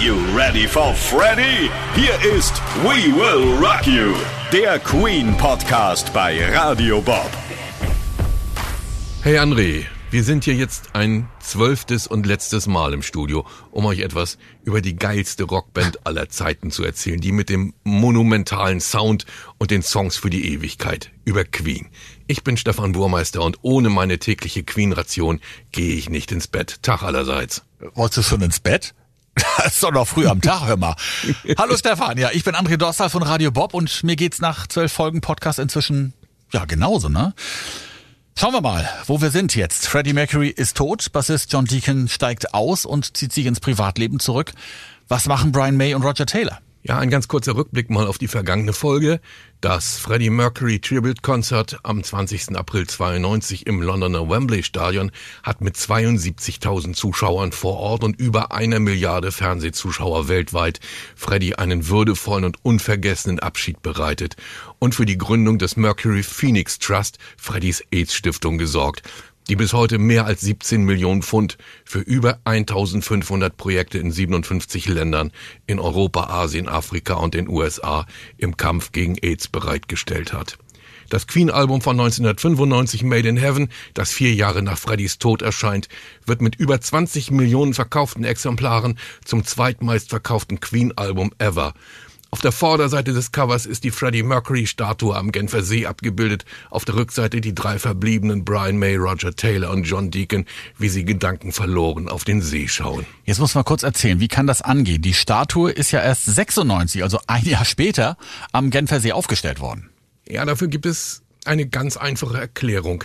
you ready for Freddy? Hier ist We Will Rock You, der Queen Podcast bei Radio Bob. Hey André, wir sind hier jetzt ein zwölftes und letztes Mal im Studio, um euch etwas über die geilste Rockband aller Zeiten zu erzählen, die mit dem monumentalen Sound und den Songs für die Ewigkeit über Queen. Ich bin Stefan Burmeister und ohne meine tägliche Queen-Ration gehe ich nicht ins Bett. Tag allerseits. Wolltest du schon ins Bett? Das ist doch noch früh am Tag, hör mal. Hallo Stefan, ja, ich bin André Dorsal von Radio Bob und mir geht's nach zwölf Folgen Podcast inzwischen, ja, genauso, ne? Schauen wir mal, wo wir sind jetzt. Freddie Mercury ist tot, Bassist John Deacon steigt aus und zieht sich ins Privatleben zurück. Was machen Brian May und Roger Taylor? Ja, ein ganz kurzer Rückblick mal auf die vergangene Folge. Das Freddie Mercury Tribute Concert am 20. April 92 im Londoner Wembley Stadion hat mit 72.000 Zuschauern vor Ort und über einer Milliarde Fernsehzuschauer weltweit Freddie einen würdevollen und unvergessenen Abschied bereitet und für die Gründung des Mercury Phoenix Trust, Freddys AIDS Stiftung, gesorgt die bis heute mehr als 17 Millionen Pfund für über 1500 Projekte in 57 Ländern in Europa, Asien, Afrika und den USA im Kampf gegen AIDS bereitgestellt hat. Das Queen-Album von 1995 Made in Heaven, das vier Jahre nach Freddys Tod erscheint, wird mit über 20 Millionen verkauften Exemplaren zum zweitmeistverkauften Queen-Album ever auf der Vorderseite des Covers ist die Freddie Mercury Statue am Genfer See abgebildet, auf der Rückseite die drei verbliebenen Brian May, Roger Taylor und John Deacon, wie sie Gedanken verloren auf den See schauen. Jetzt muss man kurz erzählen, wie kann das angehen? Die Statue ist ja erst 96, also ein Jahr später, am Genfer See aufgestellt worden. Ja, dafür gibt es eine ganz einfache Erklärung.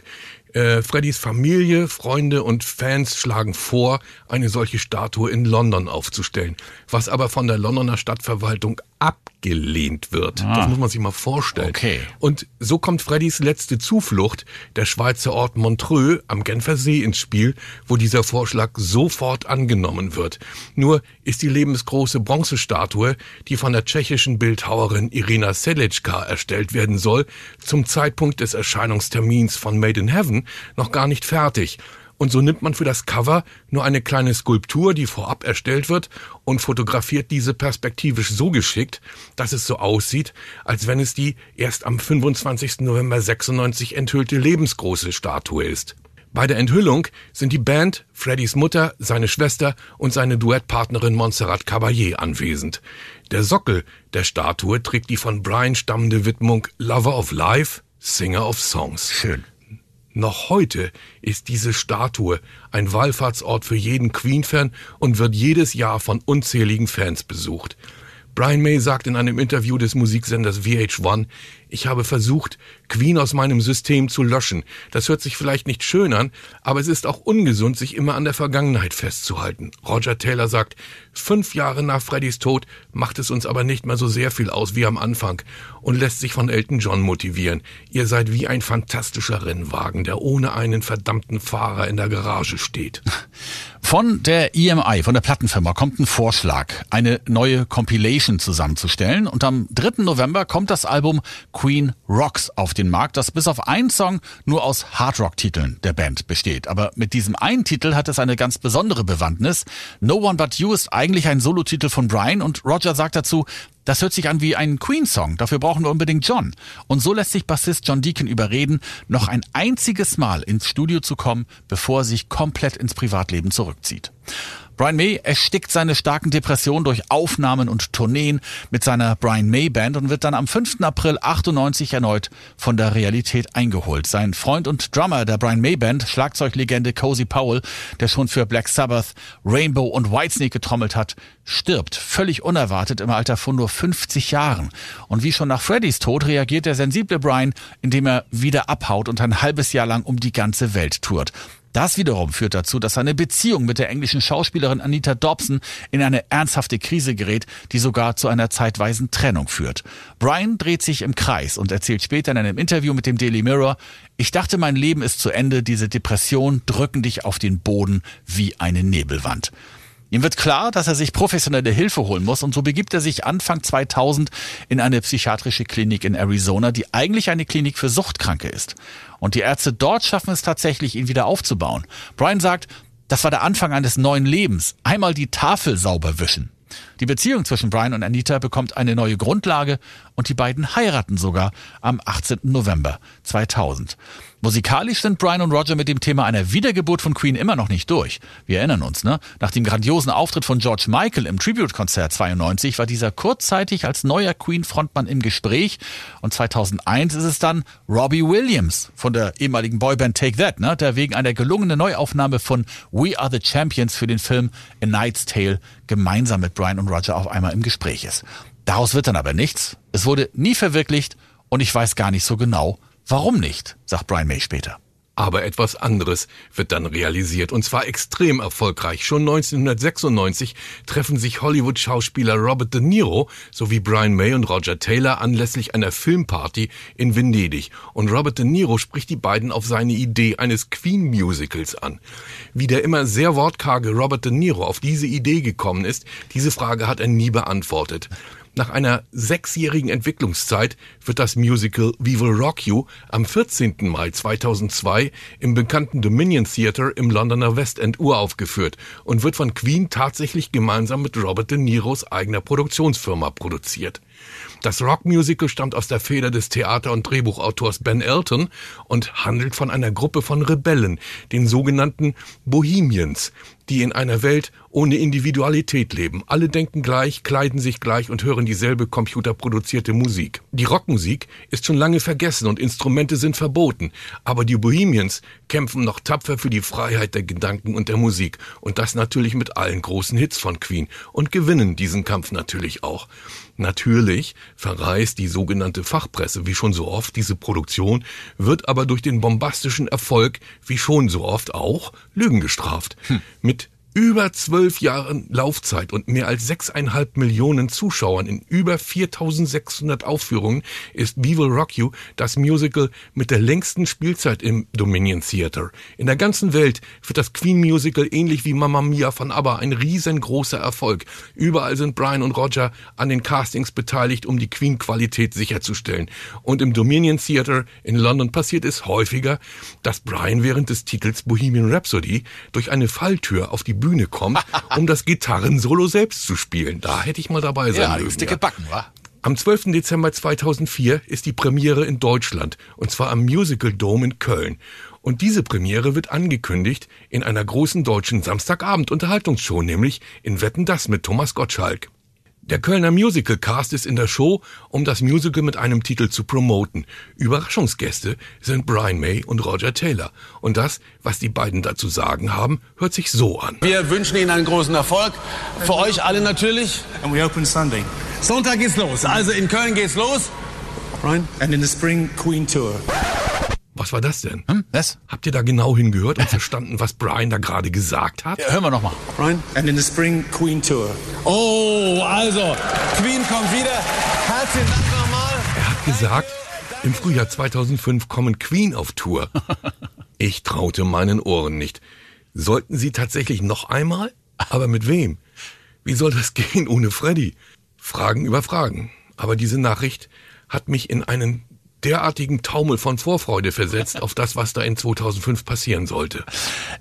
Äh, Freddys Familie, Freunde und Fans schlagen vor, eine solche Statue in London aufzustellen, was aber von der Londoner Stadtverwaltung abgelehnt wird. Ah. Das muss man sich mal vorstellen. Okay. Und so kommt Freddys letzte Zuflucht, der Schweizer Ort Montreux am Genfer See ins Spiel, wo dieser Vorschlag sofort angenommen wird. Nur ist die lebensgroße Bronzestatue, die von der tschechischen Bildhauerin Irina Selečka erstellt werden soll, zum Zeitpunkt des Erscheinungstermins von Made in Heaven noch gar nicht fertig und so nimmt man für das Cover nur eine kleine Skulptur, die vorab erstellt wird, und fotografiert diese perspektivisch so geschickt, dass es so aussieht, als wenn es die erst am 25. November 96 enthüllte lebensgroße Statue ist. Bei der Enthüllung sind die Band, Freddys Mutter, seine Schwester und seine Duettpartnerin Montserrat Caballé anwesend. Der Sockel der Statue trägt die von Brian stammende Widmung Lover of Life, Singer of Songs. Schön. Noch heute ist diese Statue ein Wallfahrtsort für jeden Queen-Fan und wird jedes Jahr von unzähligen Fans besucht. Brian May sagt in einem Interview des Musiksenders VH1, ich habe versucht, Queen aus meinem System zu löschen. Das hört sich vielleicht nicht schön an, aber es ist auch ungesund, sich immer an der Vergangenheit festzuhalten. Roger Taylor sagt, fünf Jahre nach Freddys Tod macht es uns aber nicht mehr so sehr viel aus wie am Anfang und lässt sich von Elton John motivieren. Ihr seid wie ein fantastischer Rennwagen, der ohne einen verdammten Fahrer in der Garage steht. Von der EMI, von der Plattenfirma, kommt ein Vorschlag, eine neue Compilation zusammenzustellen und am 3. November kommt das Album Queen Rocks auf den Markt, das bis auf einen Song nur aus Hardrock-Titeln der Band besteht. Aber mit diesem einen Titel hat es eine ganz besondere Bewandtnis. No One But You ist eigentlich ein Solotitel von Brian und Roger sagt dazu, das hört sich an wie ein Queen-Song, dafür brauchen wir unbedingt John. Und so lässt sich Bassist John Deacon überreden, noch ein einziges Mal ins Studio zu kommen, bevor er sich komplett ins Privatleben zurückzieht. Brian May erstickt seine starken Depressionen durch Aufnahmen und Tourneen mit seiner Brian May Band und wird dann am 5. April 98 erneut von der Realität eingeholt. Sein Freund und Drummer der Brian May Band, Schlagzeuglegende Cozy Powell, der schon für Black Sabbath, Rainbow und Whitesnake getrommelt hat, stirbt völlig unerwartet im Alter von nur 50 Jahren. Und wie schon nach Freddys Tod reagiert der sensible Brian, indem er wieder abhaut und ein halbes Jahr lang um die ganze Welt tourt. Das wiederum führt dazu, dass seine Beziehung mit der englischen Schauspielerin Anita Dobson in eine ernsthafte Krise gerät, die sogar zu einer zeitweisen Trennung führt. Brian dreht sich im Kreis und erzählt später in einem Interview mit dem Daily Mirror, ich dachte, mein Leben ist zu Ende, diese Depressionen drücken dich auf den Boden wie eine Nebelwand. Ihm wird klar, dass er sich professionelle Hilfe holen muss und so begibt er sich Anfang 2000 in eine psychiatrische Klinik in Arizona, die eigentlich eine Klinik für Suchtkranke ist. Und die Ärzte dort schaffen es tatsächlich, ihn wieder aufzubauen. Brian sagt, das war der Anfang eines neuen Lebens. Einmal die Tafel sauber wischen. Die Beziehung zwischen Brian und Anita bekommt eine neue Grundlage und die beiden heiraten sogar am 18. November 2000. Musikalisch sind Brian und Roger mit dem Thema einer Wiedergeburt von Queen immer noch nicht durch. Wir erinnern uns, ne? Nach dem grandiosen Auftritt von George Michael im Tribute-Konzert 92 war dieser kurzzeitig als neuer Queen-Frontmann im Gespräch und 2001 ist es dann Robbie Williams von der ehemaligen Boyband Take That, ne? Der wegen einer gelungenen Neuaufnahme von We Are the Champions für den Film A Knight's Tale gemeinsam mit Brian und Roger auf einmal im Gespräch ist. Daraus wird dann aber nichts. Es wurde nie verwirklicht und ich weiß gar nicht so genau, Warum nicht? sagt Brian May später. Aber etwas anderes wird dann realisiert, und zwar extrem erfolgreich. Schon 1996 treffen sich Hollywood-Schauspieler Robert De Niro sowie Brian May und Roger Taylor anlässlich einer Filmparty in Venedig. Und Robert De Niro spricht die beiden auf seine Idee eines Queen-Musicals an. Wie der immer sehr wortkarge Robert De Niro auf diese Idee gekommen ist, diese Frage hat er nie beantwortet. Nach einer sechsjährigen Entwicklungszeit wird das Musical We Will Rock You am 14. Mai 2002 im bekannten Dominion Theatre im Londoner West End uraufgeführt und wird von Queen tatsächlich gemeinsam mit Robert De Niros eigener Produktionsfirma produziert. Das Rockmusical stammt aus der Feder des Theater- und Drehbuchautors Ben Elton und handelt von einer Gruppe von Rebellen, den sogenannten Bohemians, die in einer Welt ohne Individualität leben. Alle denken gleich, kleiden sich gleich und hören dieselbe computerproduzierte Musik. Die Rockmusik ist schon lange vergessen und Instrumente sind verboten, aber die Bohemians kämpfen noch tapfer für die Freiheit der Gedanken und der Musik und das natürlich mit allen großen Hits von Queen und gewinnen diesen Kampf natürlich auch. Natürlich verreist die sogenannte Fachpresse wie schon so oft diese Produktion, wird aber durch den bombastischen Erfolg wie schon so oft auch Lügen gestraft. Hm. Mit über zwölf Jahren Laufzeit und mehr als sechseinhalb Millionen Zuschauern in über 4600 Aufführungen ist We Will Rock You das Musical mit der längsten Spielzeit im Dominion Theater. In der ganzen Welt wird das Queen Musical ähnlich wie Mamma Mia von ABBA ein riesengroßer Erfolg. Überall sind Brian und Roger an den Castings beteiligt, um die Queen Qualität sicherzustellen. Und im Dominion Theater in London passiert es häufiger, dass Brian während des Titels Bohemian Rhapsody durch eine Falltür auf die Bühne kommt, um das Gitarrensolo selbst zu spielen. Da hätte ich mal dabei sein ja, mögen. Ja. Backen, wa? Am 12. Dezember 2004 ist die Premiere in Deutschland, und zwar am Musical Dome in Köln. Und diese Premiere wird angekündigt in einer großen deutschen Samstagabend-Unterhaltungsshow, nämlich in Wetten das mit Thomas Gottschalk. Der Kölner Musical Cast ist in der Show, um das Musical mit einem Titel zu promoten. Überraschungsgäste sind Brian May und Roger Taylor. Und das, was die beiden dazu sagen haben, hört sich so an. Wir wünschen Ihnen einen großen Erfolg. Für euch alle natürlich. And we open Sunday. Sonntag geht's los. Also in Köln geht's los. Brian? And in the spring, Queen Tour. Was war das denn? Hm, was? Habt ihr da genau hingehört und verstanden, was Brian da gerade gesagt hat? Ja, hören wir nochmal. Brian? And in the spring, Queen Tour. Oh, also, Queen kommt wieder. Herzlichen Dank nochmal. Er hat gesagt, im Frühjahr 2005 kommen Queen auf Tour. Ich traute meinen Ohren nicht. Sollten sie tatsächlich noch einmal? Aber mit wem? Wie soll das gehen ohne Freddy? Fragen über Fragen. Aber diese Nachricht hat mich in einen derartigen Taumel von Vorfreude versetzt auf das, was da in 2005 passieren sollte.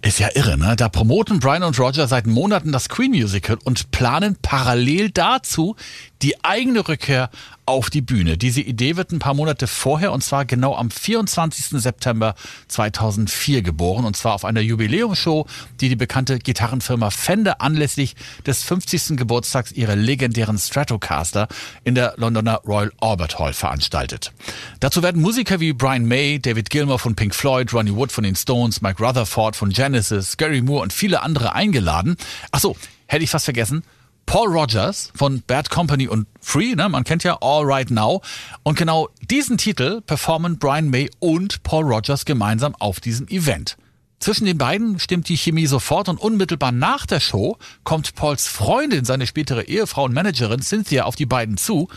Ist ja irre, ne? Da promoten Brian und Roger seit Monaten das Queen Musical und planen parallel dazu die eigene Rückkehr auf die Bühne. Diese Idee wird ein paar Monate vorher und zwar genau am 24. September 2004 geboren und zwar auf einer Jubiläumsshow, die die bekannte Gitarrenfirma Fender anlässlich des 50. Geburtstags ihrer legendären Stratocaster in der Londoner Royal Albert Hall veranstaltet. Dazu werden Musiker wie Brian May, David Gilmour von Pink Floyd, Ronnie Wood von den Stones, Mike Rutherford von Genesis, Gary Moore und viele andere eingeladen. Ach so, hätte ich fast vergessen. Paul Rogers von Bad Company und Free, ne? man kennt ja All Right Now. Und genau diesen Titel performen Brian May und Paul Rogers gemeinsam auf diesem Event. Zwischen den beiden stimmt die Chemie sofort und unmittelbar nach der Show kommt Pauls Freundin, seine spätere Ehefrau und Managerin Cynthia auf die beiden zu,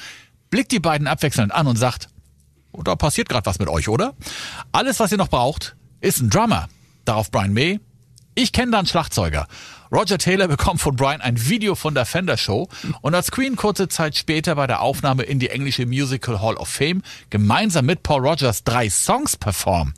blickt die beiden abwechselnd an und sagt, oh, da passiert gerade was mit euch, oder? Alles, was ihr noch braucht, ist ein Drummer. Darauf Brian May, ich kenne da einen Schlagzeuger. Roger Taylor bekommt von Brian ein Video von der Fender Show und als Queen kurze Zeit später bei der Aufnahme in die englische Musical Hall of Fame gemeinsam mit Paul Rogers drei Songs performen,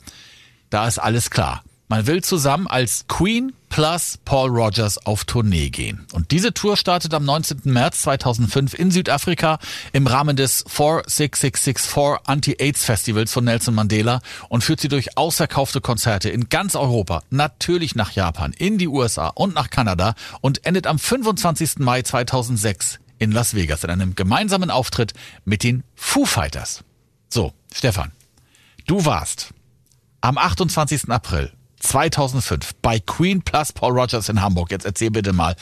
da ist alles klar. Man will zusammen als Queen plus Paul Rogers auf Tournee gehen. Und diese Tour startet am 19. März 2005 in Südafrika im Rahmen des 46664 Anti-AIDS Festivals von Nelson Mandela und führt sie durch ausverkaufte Konzerte in ganz Europa, natürlich nach Japan, in die USA und nach Kanada und endet am 25. Mai 2006 in Las Vegas in einem gemeinsamen Auftritt mit den Foo Fighters. So, Stefan, du warst am 28. April 2005 bei Queen plus Paul Rogers in Hamburg. Jetzt erzähl bitte mal,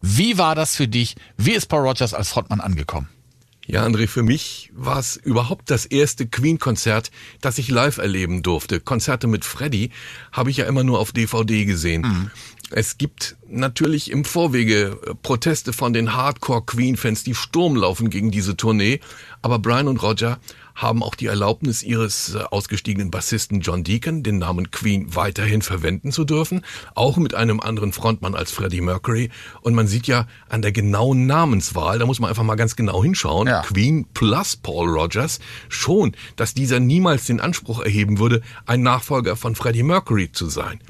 wie war das für dich? Wie ist Paul Rogers als Frontmann angekommen? Ja, André, für mich war es überhaupt das erste Queen-Konzert, das ich live erleben durfte. Konzerte mit Freddy habe ich ja immer nur auf DVD gesehen. Mhm. Es gibt natürlich im Vorwege äh, Proteste von den Hardcore-Queen-Fans, die Sturm laufen gegen diese Tournee. Aber Brian und Roger haben auch die Erlaubnis ihres äh, ausgestiegenen Bassisten John Deacon, den Namen Queen weiterhin verwenden zu dürfen, auch mit einem anderen Frontmann als Freddie Mercury. Und man sieht ja an der genauen Namenswahl, da muss man einfach mal ganz genau hinschauen, ja. Queen plus Paul Rogers, schon, dass dieser niemals den Anspruch erheben würde, ein Nachfolger von Freddie Mercury zu sein.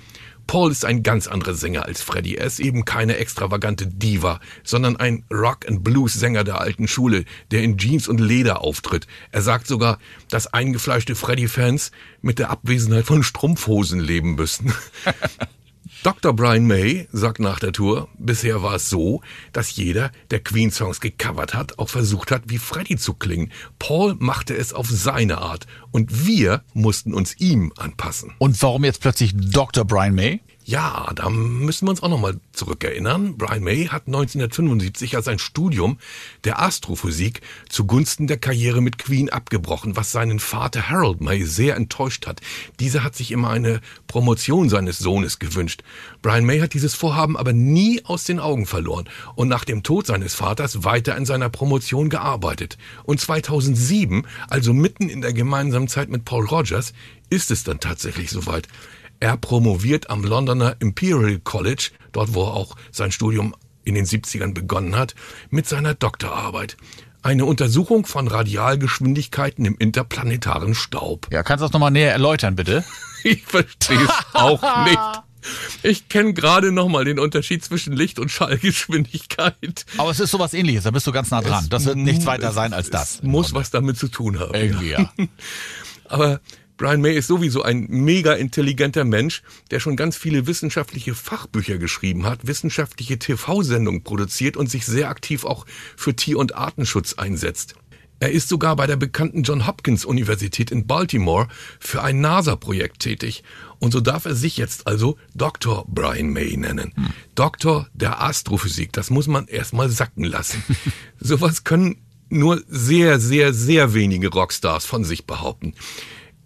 Paul ist ein ganz anderer Sänger als Freddie. Er ist eben keine extravagante Diva, sondern ein Rock- and Blues-Sänger der alten Schule, der in Jeans und Leder auftritt. Er sagt sogar, dass eingefleischte Freddie-Fans mit der Abwesenheit von Strumpfhosen leben müssten. Dr. Brian May sagt nach der Tour, bisher war es so, dass jeder, der Queen-Songs gecovert hat, auch versucht hat, wie Freddie zu klingen. Paul machte es auf seine Art und wir mussten uns ihm anpassen. Und warum jetzt plötzlich Dr. Brian May? Ja, da müssen wir uns auch nochmal zurückerinnern. Brian May hat 1975 ja sein Studium der Astrophysik zugunsten der Karriere mit Queen abgebrochen, was seinen Vater Harold May sehr enttäuscht hat. Dieser hat sich immer eine Promotion seines Sohnes gewünscht. Brian May hat dieses Vorhaben aber nie aus den Augen verloren und nach dem Tod seines Vaters weiter in seiner Promotion gearbeitet. Und 2007, also mitten in der gemeinsamen Zeit mit Paul Rogers, ist es dann tatsächlich soweit. Er promoviert am Londoner Imperial College, dort wo er auch sein Studium in den 70ern begonnen hat, mit seiner Doktorarbeit. Eine Untersuchung von Radialgeschwindigkeiten im interplanetaren Staub. Ja, kannst du das nochmal näher erläutern, bitte? ich verstehe es auch nicht. Ich kenne gerade nochmal den Unterschied zwischen Licht- und Schallgeschwindigkeit. Aber es ist sowas ähnliches, da bist du ganz nah dran. Es das wird nichts weiter sein als das. muss was damit zu tun haben. Irgendwie, ja. Aber Brian May ist sowieso ein mega intelligenter Mensch, der schon ganz viele wissenschaftliche Fachbücher geschrieben hat, wissenschaftliche TV-Sendungen produziert und sich sehr aktiv auch für Tier- und Artenschutz einsetzt. Er ist sogar bei der bekannten John Hopkins Universität in Baltimore für ein NASA-Projekt tätig. Und so darf er sich jetzt also Dr. Brian May nennen. Hm. Doktor der Astrophysik. Das muss man erstmal sacken lassen. Sowas können nur sehr, sehr, sehr wenige Rockstars von sich behaupten.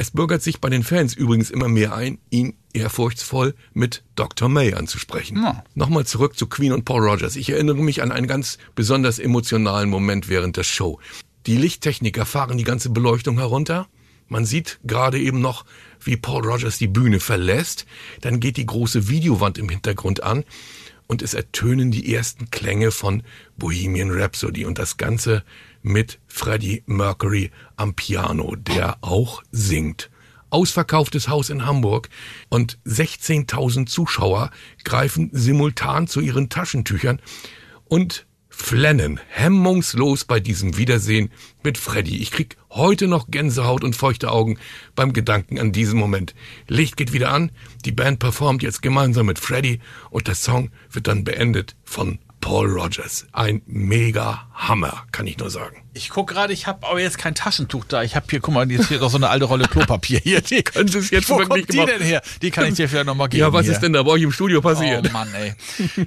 Es bürgert sich bei den Fans übrigens immer mehr ein, ihn ehrfurchtsvoll mit Dr. May anzusprechen. Ja. Nochmal zurück zu Queen und Paul Rogers. Ich erinnere mich an einen ganz besonders emotionalen Moment während der Show. Die Lichttechniker fahren die ganze Beleuchtung herunter. Man sieht gerade eben noch, wie Paul Rogers die Bühne verlässt. Dann geht die große Videowand im Hintergrund an und es ertönen die ersten Klänge von Bohemian Rhapsody und das Ganze mit Freddie Mercury am Piano, der auch singt. Ausverkauftes Haus in Hamburg und 16.000 Zuschauer greifen simultan zu ihren Taschentüchern und flennen hemmungslos bei diesem Wiedersehen mit Freddy. Ich krieg heute noch Gänsehaut und feuchte Augen beim Gedanken an diesen Moment. Licht geht wieder an, die Band performt jetzt gemeinsam mit Freddy und der Song wird dann beendet von Paul Rogers. Ein mega Hammer, kann ich nur sagen. Ich guck gerade, ich habe aber jetzt kein Taschentuch da. Ich habe hier, guck mal, jetzt hier noch so eine alte Rolle Klopapier hier. Die können Sie es jetzt Wo kommt die denn her? Die kann ich dir vielleicht nochmal geben. Ja, was hier. ist denn da bei euch im Studio passiert? Oh Mann, ey.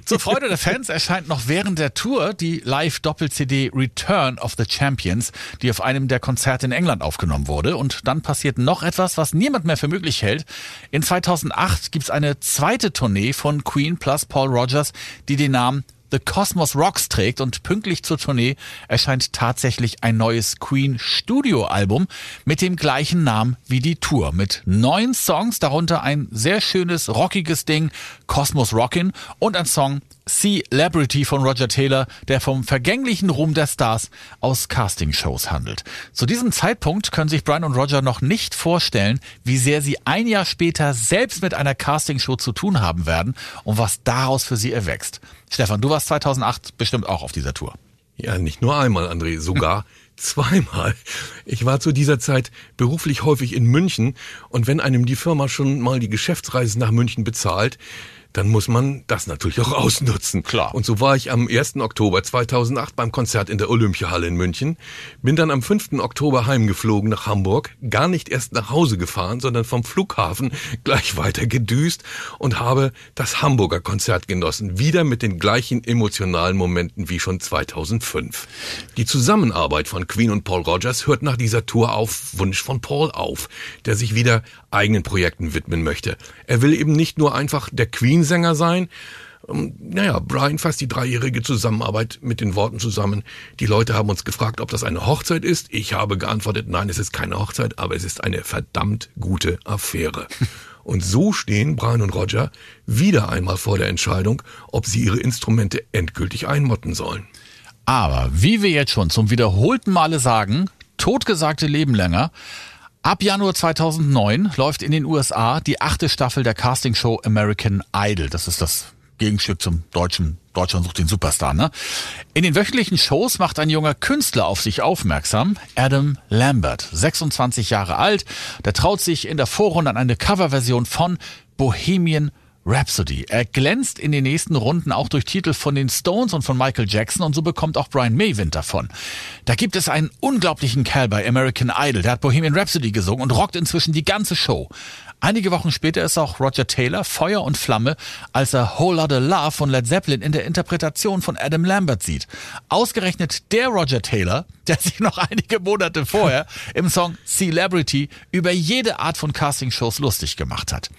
Zur Freude der Fans erscheint noch während der Tour die Live-Doppel-CD Return of the Champions, die auf einem der Konzerte in England aufgenommen wurde. Und dann passiert noch etwas, was niemand mehr für möglich hält. In 2008 gibt's eine zweite Tournee von Queen plus Paul Rogers, die den Namen The Cosmos Rocks trägt und pünktlich zur Tournee erscheint tatsächlich ein neues Queen Studio Album mit dem gleichen Namen wie die Tour. Mit neun Songs, darunter ein sehr schönes rockiges Ding Cosmos Rockin und ein Song Celebrity von Roger Taylor, der vom vergänglichen Ruhm der Stars aus Castingshows handelt. Zu diesem Zeitpunkt können sich Brian und Roger noch nicht vorstellen, wie sehr sie ein Jahr später selbst mit einer Castingshow zu tun haben werden und was daraus für sie erwächst. Stefan, du warst 2008 bestimmt auch auf dieser Tour. Ja, nicht nur einmal, André, sogar zweimal. Ich war zu dieser Zeit beruflich häufig in München und wenn einem die Firma schon mal die Geschäftsreise nach München bezahlt, dann muss man das natürlich auch ausnutzen. Klar. Und so war ich am 1. Oktober 2008 beim Konzert in der Olympiahalle in München, bin dann am 5. Oktober heimgeflogen nach Hamburg, gar nicht erst nach Hause gefahren, sondern vom Flughafen gleich weiter gedüst und habe das Hamburger Konzert genossen, wieder mit den gleichen emotionalen Momenten wie schon 2005. Die Zusammenarbeit von Queen und Paul Rogers hört nach dieser Tour auf Wunsch von Paul auf, der sich wieder eigenen Projekten widmen möchte. Er will eben nicht nur einfach der Queen-Sänger sein. Ähm, naja, Brian fasst die dreijährige Zusammenarbeit mit den Worten zusammen. Die Leute haben uns gefragt, ob das eine Hochzeit ist. Ich habe geantwortet, nein, es ist keine Hochzeit, aber es ist eine verdammt gute Affäre. Und so stehen Brian und Roger wieder einmal vor der Entscheidung, ob sie ihre Instrumente endgültig einmotten sollen. Aber wie wir jetzt schon zum wiederholten Male sagen, totgesagte leben länger. Ab Januar 2009 läuft in den USA die achte Staffel der Castingshow American Idol. Das ist das Gegenstück zum deutschen Deutschland sucht den Superstar, ne? In den wöchentlichen Shows macht ein junger Künstler auf sich aufmerksam, Adam Lambert, 26 Jahre alt. Der traut sich in der Vorrunde an eine Coverversion von Bohemian Rhapsody. Er glänzt in den nächsten Runden auch durch Titel von den Stones und von Michael Jackson und so bekommt auch Brian May Wind davon. Da gibt es einen unglaublichen Kerl bei American Idol, der hat Bohemian Rhapsody gesungen und rockt inzwischen die ganze Show. Einige Wochen später ist auch Roger Taylor Feuer und Flamme, als er Whole Lotta Love von Led Zeppelin in der Interpretation von Adam Lambert sieht. Ausgerechnet der Roger Taylor, der sich noch einige Monate vorher im Song Celebrity über jede Art von Castingshows lustig gemacht hat.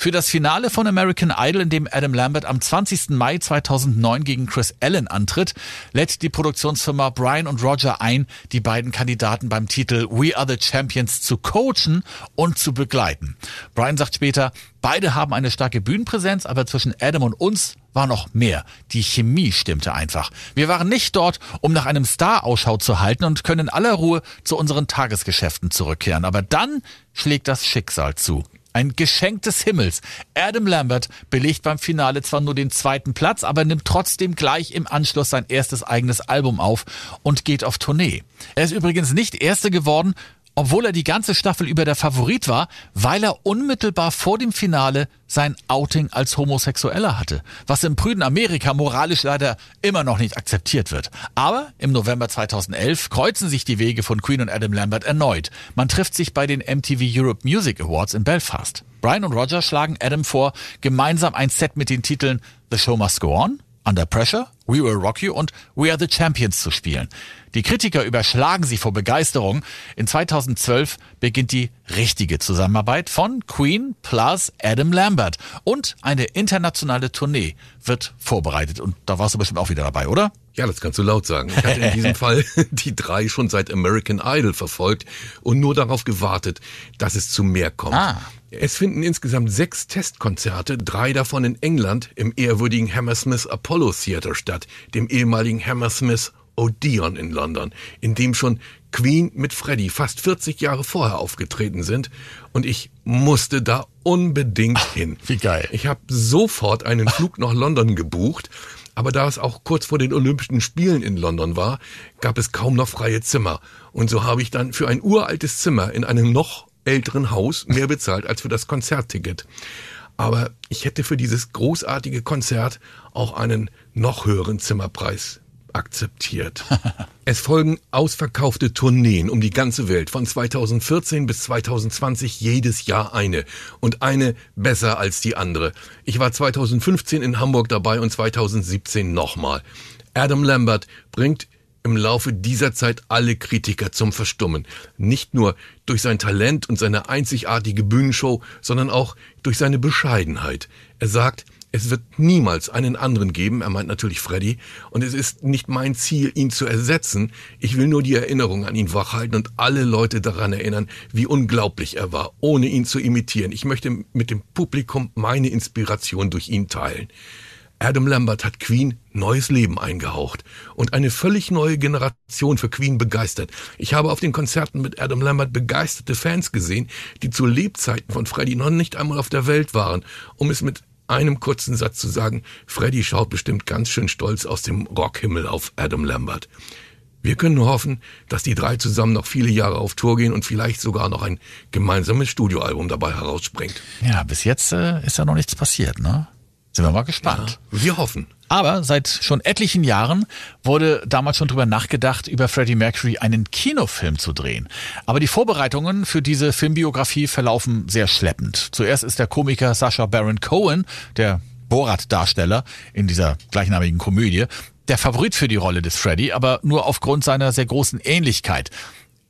Für das Finale von American Idol, in dem Adam Lambert am 20. Mai 2009 gegen Chris Allen antritt, lädt die Produktionsfirma Brian und Roger ein, die beiden Kandidaten beim Titel We Are the Champions zu coachen und zu begleiten. Brian sagt später, beide haben eine starke Bühnenpräsenz, aber zwischen Adam und uns war noch mehr. Die Chemie stimmte einfach. Wir waren nicht dort, um nach einem Star Ausschau zu halten und können in aller Ruhe zu unseren Tagesgeschäften zurückkehren. Aber dann schlägt das Schicksal zu. Ein Geschenk des Himmels. Adam Lambert belegt beim Finale zwar nur den zweiten Platz, aber nimmt trotzdem gleich im Anschluss sein erstes eigenes Album auf und geht auf Tournee. Er ist übrigens nicht Erster geworden, obwohl er die ganze Staffel über der Favorit war, weil er unmittelbar vor dem Finale sein Outing als Homosexueller hatte, was im prüden Amerika moralisch leider immer noch nicht akzeptiert wird. Aber im November 2011 kreuzen sich die Wege von Queen und Adam Lambert erneut. Man trifft sich bei den MTV Europe Music Awards in Belfast. Brian und Roger schlagen Adam vor, gemeinsam ein Set mit den Titeln The Show Must Go On, Under Pressure, We Will Rock You und We Are the Champions zu spielen. Die Kritiker überschlagen sich vor Begeisterung. In 2012 beginnt die richtige Zusammenarbeit von Queen plus Adam Lambert und eine internationale Tournee wird vorbereitet. Und da warst du bestimmt auch wieder dabei, oder? Ja, das kannst du laut sagen. Ich hatte in diesem Fall die drei schon seit American Idol verfolgt und nur darauf gewartet, dass es zu mehr kommt. Ah. Es finden insgesamt sechs Testkonzerte, drei davon in England im ehrwürdigen Hammersmith Apollo Theater statt, dem ehemaligen Hammersmith Odeon in London, in dem schon Queen mit Freddie fast 40 Jahre vorher aufgetreten sind und ich musste da unbedingt hin. wie geil. Ich habe sofort einen Flug nach London gebucht, aber da es auch kurz vor den Olympischen Spielen in London war, gab es kaum noch freie Zimmer und so habe ich dann für ein uraltes Zimmer in einem noch älteren Haus mehr bezahlt als für das Konzertticket. Aber ich hätte für dieses großartige Konzert auch einen noch höheren Zimmerpreis akzeptiert. es folgen ausverkaufte Tourneen um die ganze Welt, von 2014 bis 2020 jedes Jahr eine und eine besser als die andere. Ich war 2015 in Hamburg dabei und 2017 nochmal. Adam Lambert bringt im Laufe dieser Zeit alle Kritiker zum Verstummen. Nicht nur durch sein Talent und seine einzigartige Bühnenshow, sondern auch durch seine Bescheidenheit. Er sagt, es wird niemals einen anderen geben, er meint natürlich Freddy, und es ist nicht mein Ziel, ihn zu ersetzen. Ich will nur die Erinnerung an ihn wachhalten und alle Leute daran erinnern, wie unglaublich er war, ohne ihn zu imitieren. Ich möchte mit dem Publikum meine Inspiration durch ihn teilen. Adam Lambert hat Queen neues Leben eingehaucht und eine völlig neue Generation für Queen begeistert. Ich habe auf den Konzerten mit Adam Lambert begeisterte Fans gesehen, die zu Lebzeiten von Freddie noch nicht einmal auf der Welt waren, um es mit einem kurzen Satz zu sagen, Freddie schaut bestimmt ganz schön stolz aus dem Rockhimmel auf Adam Lambert. Wir können nur hoffen, dass die drei zusammen noch viele Jahre auf Tour gehen und vielleicht sogar noch ein gemeinsames Studioalbum dabei herausspringt. Ja, bis jetzt äh, ist ja noch nichts passiert, ne? Sind wir mal gespannt. Ja, wir hoffen. Aber seit schon etlichen Jahren wurde damals schon drüber nachgedacht, über Freddie Mercury einen Kinofilm zu drehen. Aber die Vorbereitungen für diese Filmbiografie verlaufen sehr schleppend. Zuerst ist der Komiker Sacha Baron Cohen, der Borat-Darsteller in dieser gleichnamigen Komödie, der Favorit für die Rolle des Freddy, aber nur aufgrund seiner sehr großen Ähnlichkeit.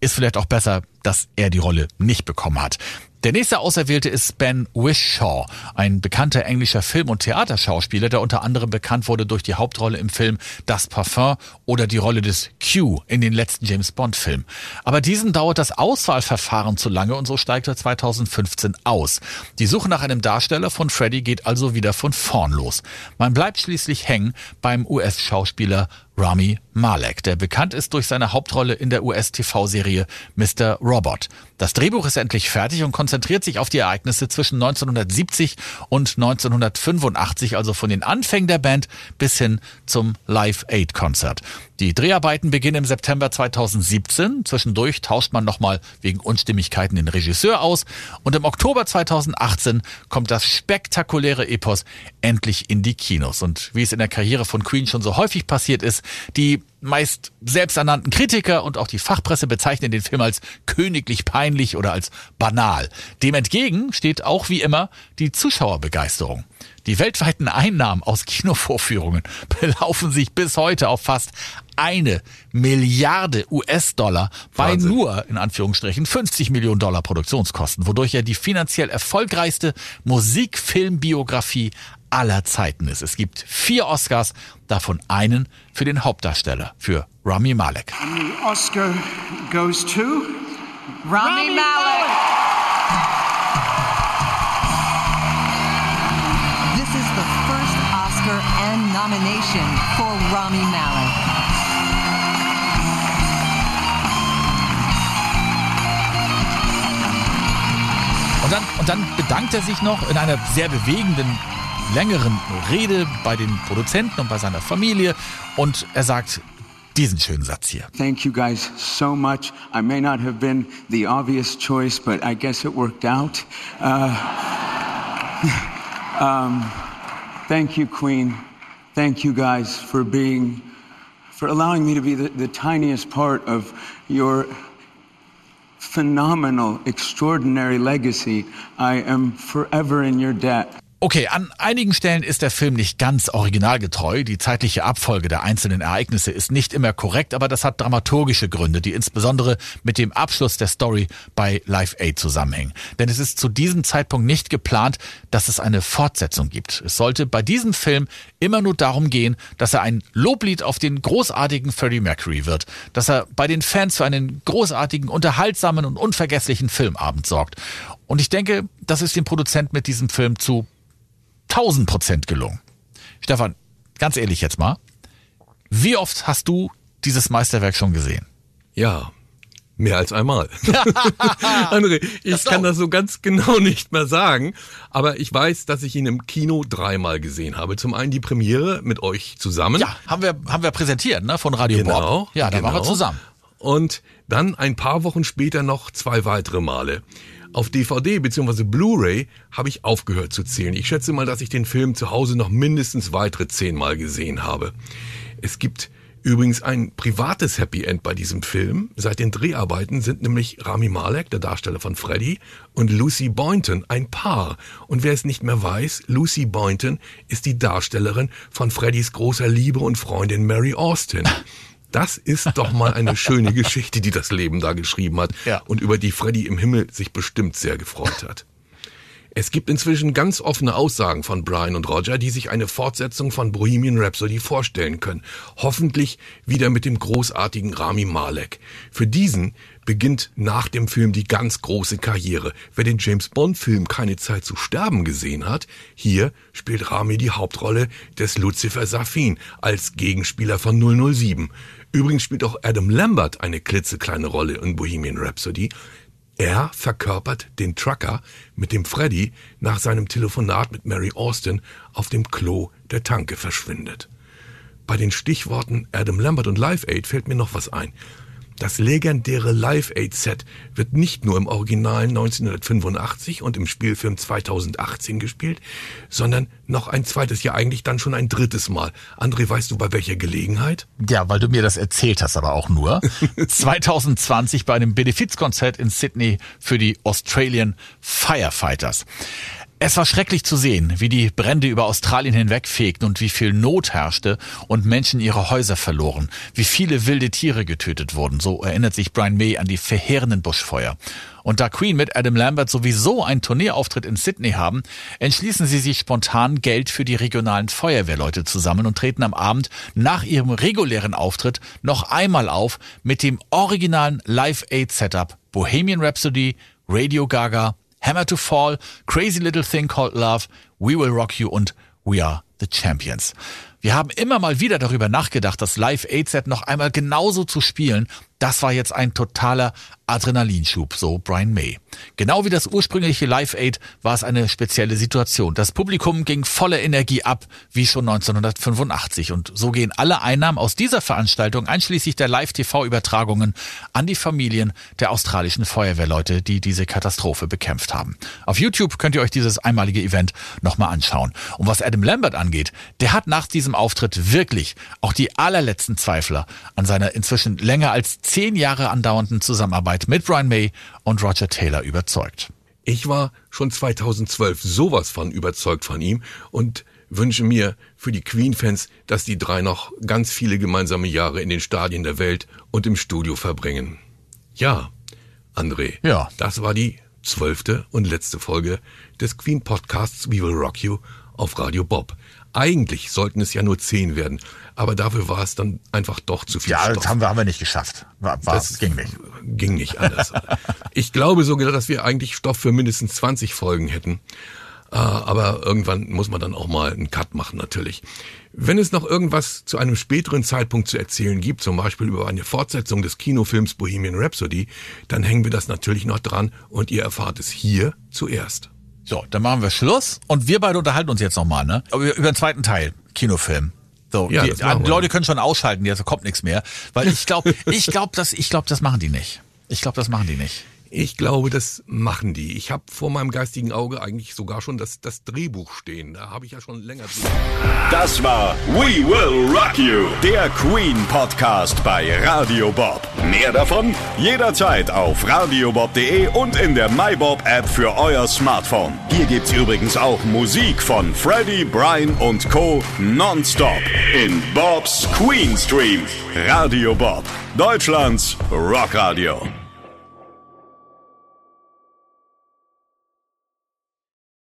Ist vielleicht auch besser, dass er die Rolle nicht bekommen hat. Der nächste Auserwählte ist Ben Whishaw, ein bekannter englischer Film- und Theaterschauspieler, der unter anderem bekannt wurde durch die Hauptrolle im Film Das Parfum oder die Rolle des Q in den letzten James Bond-Filmen. Aber diesen dauert das Auswahlverfahren zu lange und so steigt er 2015 aus. Die Suche nach einem Darsteller von Freddy geht also wieder von vorn los. Man bleibt schließlich hängen beim US-Schauspieler Rami Malek, der bekannt ist durch seine Hauptrolle in der US-TV-Serie Mr. Robot. Das Drehbuch ist endlich fertig und konzentriert sich auf die Ereignisse zwischen 1970 und 1985, also von den Anfängen der Band bis hin zum Live Aid Konzert. Die Dreharbeiten beginnen im September 2017. Zwischendurch tauscht man nochmal wegen Unstimmigkeiten den Regisseur aus. Und im Oktober 2018 kommt das spektakuläre Epos endlich in die Kinos. Und wie es in der Karriere von Queen schon so häufig passiert ist, die meist selbsternannten Kritiker und auch die Fachpresse bezeichnen den Film als königlich peinlich oder als banal. Dem entgegen steht auch wie immer die Zuschauerbegeisterung. Die weltweiten Einnahmen aus Kinovorführungen belaufen sich bis heute auf fast eine Milliarde US-Dollar bei Wahnsinn. nur, in Anführungsstrichen, 50 Millionen Dollar Produktionskosten, wodurch er die finanziell erfolgreichste Musikfilmbiografie aller Zeiten ist. Es gibt vier Oscars, davon einen für den Hauptdarsteller, für Rami Malek. The Oscar goes to Rami Malek. This And nomination for Rami Malek. Und dann, und dann bedankt er sich noch in einer sehr bewegenden, längeren Rede bei den Produzenten und bei seiner Familie. Und er sagt diesen schönen Satz hier. Thank you guys so much. I may not have been the obvious choice, but I guess it worked out. Uh, um, thank you, Queen. Thank you guys for being, for allowing me to be the, the tiniest part of your phenomenal, extraordinary legacy. I am forever in your debt. Okay, an einigen Stellen ist der Film nicht ganz originalgetreu. Die zeitliche Abfolge der einzelnen Ereignisse ist nicht immer korrekt, aber das hat dramaturgische Gründe, die insbesondere mit dem Abschluss der Story bei Live Aid zusammenhängen. Denn es ist zu diesem Zeitpunkt nicht geplant, dass es eine Fortsetzung gibt. Es sollte bei diesem Film immer nur darum gehen, dass er ein Loblied auf den großartigen Freddie Mercury wird, dass er bei den Fans für einen großartigen, unterhaltsamen und unvergesslichen Filmabend sorgt. Und ich denke, das ist dem Produzent mit diesem Film zu 1000 Prozent gelungen. Stefan, ganz ehrlich jetzt mal, wie oft hast du dieses Meisterwerk schon gesehen? Ja, mehr als einmal. André, ich Das kann das so ganz genau nicht mehr sagen, aber ich weiß, dass ich ihn im Kino dreimal gesehen habe. Zum einen die Premiere mit euch zusammen. Ja, haben wir, haben wir präsentiert, ne, von Radio Genau. Bob. Ja, da waren wir genau. zusammen. Und dann ein paar Wochen später noch zwei weitere Male. Auf DVD bzw. Blu-ray habe ich aufgehört zu zählen. Ich schätze mal, dass ich den Film zu Hause noch mindestens weitere zehnmal gesehen habe. Es gibt übrigens ein privates Happy End bei diesem Film. Seit den Dreharbeiten sind nämlich Rami Malek, der Darsteller von Freddy, und Lucy Boynton ein Paar. Und wer es nicht mehr weiß, Lucy Boynton ist die Darstellerin von Freddys großer Liebe und Freundin Mary Austin. Das ist doch mal eine schöne Geschichte, die das Leben da geschrieben hat Ja. und über die Freddy im Himmel sich bestimmt sehr gefreut hat. Es gibt inzwischen ganz offene Aussagen von Brian und Roger, die sich eine Fortsetzung von Bohemian Rhapsody vorstellen können. Hoffentlich wieder mit dem großartigen Rami Malek. Für diesen beginnt nach dem Film die ganz große Karriere. Wer den James Bond Film Keine Zeit zu sterben gesehen hat, hier spielt Rami die Hauptrolle des Lucifer Safin als Gegenspieler von 007. Übrigens spielt auch Adam Lambert eine klitzekleine Rolle in Bohemian Rhapsody. Er verkörpert den Trucker, mit dem Freddy nach seinem Telefonat mit Mary Austin auf dem Klo der Tanke verschwindet. Bei den Stichworten Adam Lambert und Live Aid fällt mir noch was ein. Das legendäre Live Aid Set wird nicht nur im Original 1985 und im Spielfilm 2018 gespielt, sondern noch ein zweites Jahr, eigentlich dann schon ein drittes Mal. André, weißt du bei welcher Gelegenheit? Ja, weil du mir das erzählt hast, aber auch nur. 2020 bei einem Benefizkonzert in Sydney für die Australian Firefighters. Es war schrecklich zu sehen, wie die Brände über Australien hinwegfegten und wie viel Not herrschte und Menschen ihre Häuser verloren, wie viele wilde Tiere getötet wurden. So erinnert sich Brian May an die verheerenden Buschfeuer. Und da Queen mit Adam Lambert sowieso einen Turnierauftritt in Sydney haben, entschließen sie sich spontan Geld für die regionalen Feuerwehrleute zusammen und treten am Abend nach ihrem regulären Auftritt noch einmal auf mit dem originalen Live Aid Setup Bohemian Rhapsody, Radio Gaga, Hammer to Fall, Crazy Little Thing Called Love, We Will Rock You und We Are the Champions. Wir haben immer mal wieder darüber nachgedacht, das Live Aid Set noch einmal genauso zu spielen. Das war jetzt ein totaler Adrenalinschub, so Brian May. Genau wie das ursprüngliche Live Aid war es eine spezielle Situation. Das Publikum ging voller Energie ab, wie schon 1985. Und so gehen alle Einnahmen aus dieser Veranstaltung, einschließlich der Live-TV-Übertragungen, an die Familien der australischen Feuerwehrleute, die diese Katastrophe bekämpft haben. Auf YouTube könnt ihr euch dieses einmalige Event nochmal anschauen. Und was Adam Lambert angeht, der hat nach diesem Auftritt wirklich auch die allerletzten Zweifler an seiner inzwischen länger als zehn Jahre andauernden Zusammenarbeit mit Brian May und Roger Taylor überzeugt. Ich war schon 2012 sowas von überzeugt von ihm und wünsche mir für die Queen-Fans, dass die drei noch ganz viele gemeinsame Jahre in den Stadien der Welt und im Studio verbringen. Ja, André. Ja. Das war die zwölfte und letzte Folge des Queen Podcasts We Will Rock You auf Radio Bob. Eigentlich sollten es ja nur zehn werden, aber dafür war es dann einfach doch zu viel Ja, Stoff. das haben wir, haben wir nicht geschafft. War, war, Das ging nicht. Ging nicht anders. ich glaube sogar, dass wir eigentlich Stoff für mindestens 20 Folgen hätten. Äh, Aber irgendwann muss man dann auch mal einen Cut machen, natürlich. Wenn es noch irgendwas zu einem späteren Zeitpunkt zu erzählen gibt, zum Beispiel über eine Fortsetzung des Kinofilms Bohemian Rhapsody, dann hängen wir das natürlich noch dran und ihr erfahrt es hier zuerst. So, dann machen wir Schluss und wir beide unterhalten uns jetzt nochmal, ne? Über, den zweiten Teil, Kinofilm. So, Ja, die, die. Leute können schon ausschalten, jetzt kommt nichts mehr, weil ich glaube, ich glaube, das, ich glaube, das machen die nicht. Ich glaube, das machen die nicht. Ich glaube, das machen die. Ich habe vor meinem geistigen Auge eigentlich sogar schon das, das Drehbuch stehen. Da habe ich ja schon länger. Das war We Will Rock You, der Queen Podcast bei Radio Bob. Mehr davon jederzeit auf radiobob.de und in der MyBob App für euer Smartphone. Hier gibt's übrigens auch Musik von Freddie, Brian und Co. nonstop in Bobs Queen Stream. Radio Bob, Deutschlands Rockradio.